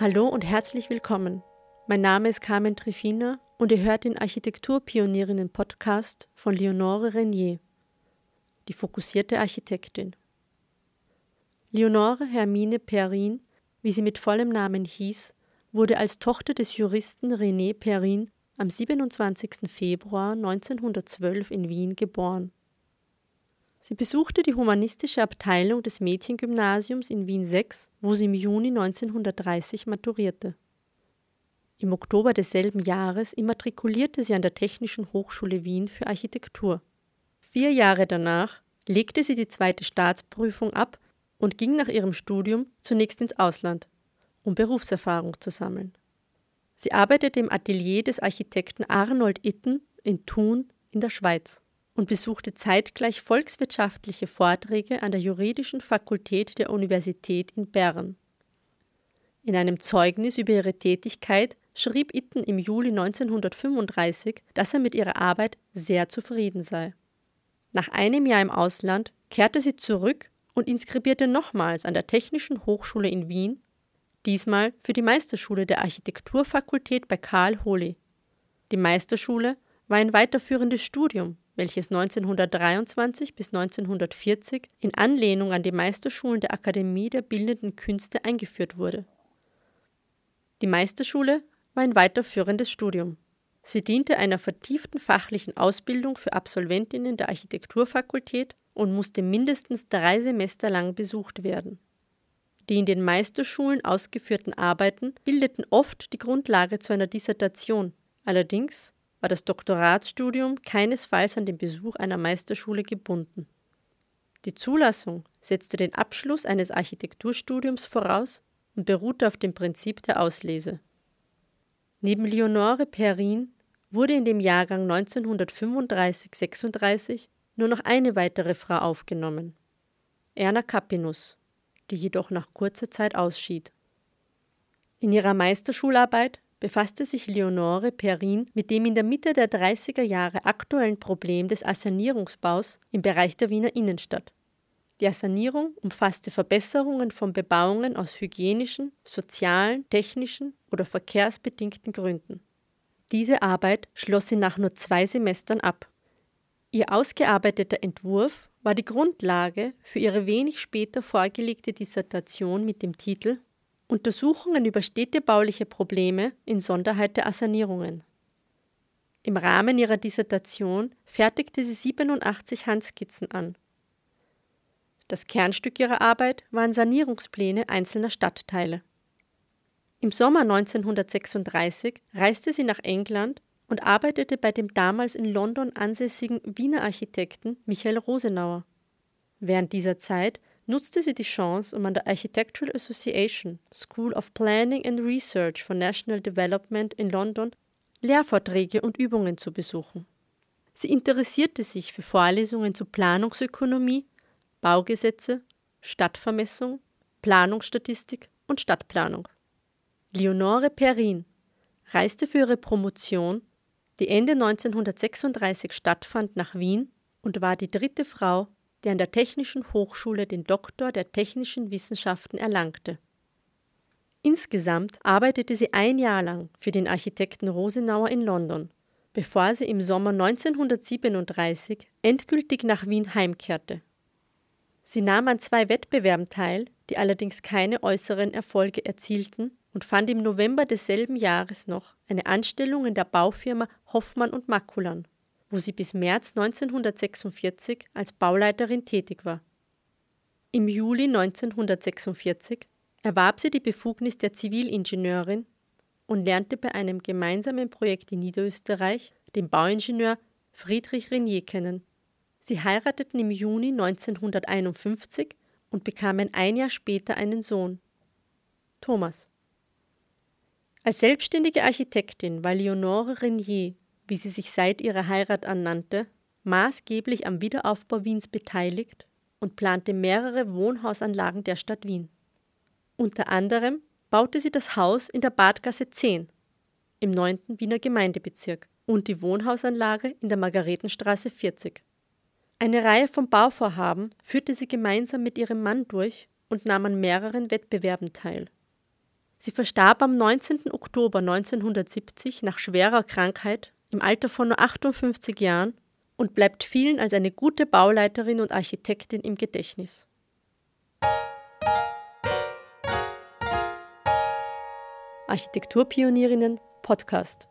Hallo und herzlich willkommen. Mein Name ist Carmen Trifina und ihr hört den Architekturpionierinnen-Podcast von Leonore Renier, die fokussierte Architektin. Leonore Hermine Perrin, wie sie mit vollem Namen hieß, wurde als Tochter des Juristen René Perrin am 27. Februar 1912 in Wien geboren. Sie besuchte die humanistische Abteilung des Mädchengymnasiums in Wien 6, wo sie im Juni 1930 maturierte. Im Oktober desselben Jahres immatrikulierte sie an der Technischen Hochschule Wien für Architektur. Vier Jahre danach legte sie die zweite Staatsprüfung ab und ging nach ihrem Studium zunächst ins Ausland, um Berufserfahrung zu sammeln. Sie arbeitete im Atelier des Architekten Arnold Itten in Thun in der Schweiz und besuchte zeitgleich volkswirtschaftliche Vorträge an der Juridischen Fakultät der Universität in Bern. In einem Zeugnis über ihre Tätigkeit schrieb Itten im Juli 1935, dass er mit ihrer Arbeit sehr zufrieden sei. Nach einem Jahr im Ausland kehrte sie zurück und inskribierte nochmals an der Technischen Hochschule in Wien, diesmal für die Meisterschule der Architekturfakultät bei Karl Holy. Die Meisterschule war ein weiterführendes Studium welches 1923 bis 1940 in Anlehnung an die Meisterschulen der Akademie der Bildenden Künste eingeführt wurde. Die Meisterschule war ein weiterführendes Studium. Sie diente einer vertieften fachlichen Ausbildung für Absolventinnen der Architekturfakultät und musste mindestens drei Semester lang besucht werden. Die in den Meisterschulen ausgeführten Arbeiten bildeten oft die Grundlage zu einer Dissertation. Allerdings war das Doktoratsstudium keinesfalls an den Besuch einer Meisterschule gebunden. Die Zulassung setzte den Abschluss eines Architekturstudiums voraus und beruhte auf dem Prinzip der Auslese. Neben Leonore Perrin wurde in dem Jahrgang 1935-36 nur noch eine weitere Frau aufgenommen, Erna Capinus, die jedoch nach kurzer Zeit ausschied. In ihrer Meisterschularbeit befasste sich Leonore Perrin mit dem in der Mitte der 30er Jahre aktuellen Problem des Assanierungsbaus im Bereich der Wiener Innenstadt. Die Assanierung umfasste Verbesserungen von Bebauungen aus hygienischen, sozialen, technischen oder verkehrsbedingten Gründen. Diese Arbeit schloss sie nach nur zwei Semestern ab. Ihr ausgearbeiteter Entwurf war die Grundlage für ihre wenig später vorgelegte Dissertation mit dem Titel Untersuchungen über städtebauliche Probleme, insonderheit der Assanierungen. Im Rahmen ihrer Dissertation fertigte sie 87 Handskizzen an. Das Kernstück ihrer Arbeit waren Sanierungspläne einzelner Stadtteile. Im Sommer 1936 reiste sie nach England und arbeitete bei dem damals in London ansässigen Wiener Architekten Michael Rosenauer. Während dieser Zeit nutzte sie die Chance, um an der Architectural Association School of Planning and Research for National Development in London Lehrvorträge und Übungen zu besuchen. Sie interessierte sich für Vorlesungen zu Planungsökonomie, Baugesetze, Stadtvermessung, Planungsstatistik und Stadtplanung. Leonore Perrin reiste für ihre Promotion, die Ende 1936 stattfand, nach Wien und war die dritte Frau, der an der Technischen Hochschule den Doktor der technischen Wissenschaften erlangte. Insgesamt arbeitete sie ein Jahr lang für den Architekten Rosenauer in London, bevor sie im Sommer 1937 endgültig nach Wien heimkehrte. Sie nahm an zwei Wettbewerben teil, die allerdings keine äußeren Erfolge erzielten und fand im November desselben Jahres noch eine Anstellung in der Baufirma Hoffmann und Makulan wo sie bis März 1946 als Bauleiterin tätig war. Im Juli 1946 erwarb sie die Befugnis der Zivilingenieurin und lernte bei einem gemeinsamen Projekt in Niederösterreich den Bauingenieur Friedrich Renier kennen. Sie heirateten im Juni 1951 und bekamen ein Jahr später einen Sohn, Thomas. Als selbstständige Architektin war Leonore Renier wie sie sich seit ihrer Heirat annannte, maßgeblich am Wiederaufbau Wiens beteiligt und plante mehrere Wohnhausanlagen der Stadt Wien. Unter anderem baute sie das Haus in der Badgasse 10 im 9. Wiener Gemeindebezirk und die Wohnhausanlage in der Margaretenstraße 40. Eine Reihe von Bauvorhaben führte sie gemeinsam mit ihrem Mann durch und nahm an mehreren Wettbewerben teil. Sie verstarb am 19. Oktober 1970 nach schwerer Krankheit im Alter von nur 58 Jahren und bleibt vielen als eine gute Bauleiterin und Architektin im Gedächtnis. Architekturpionierinnen Podcast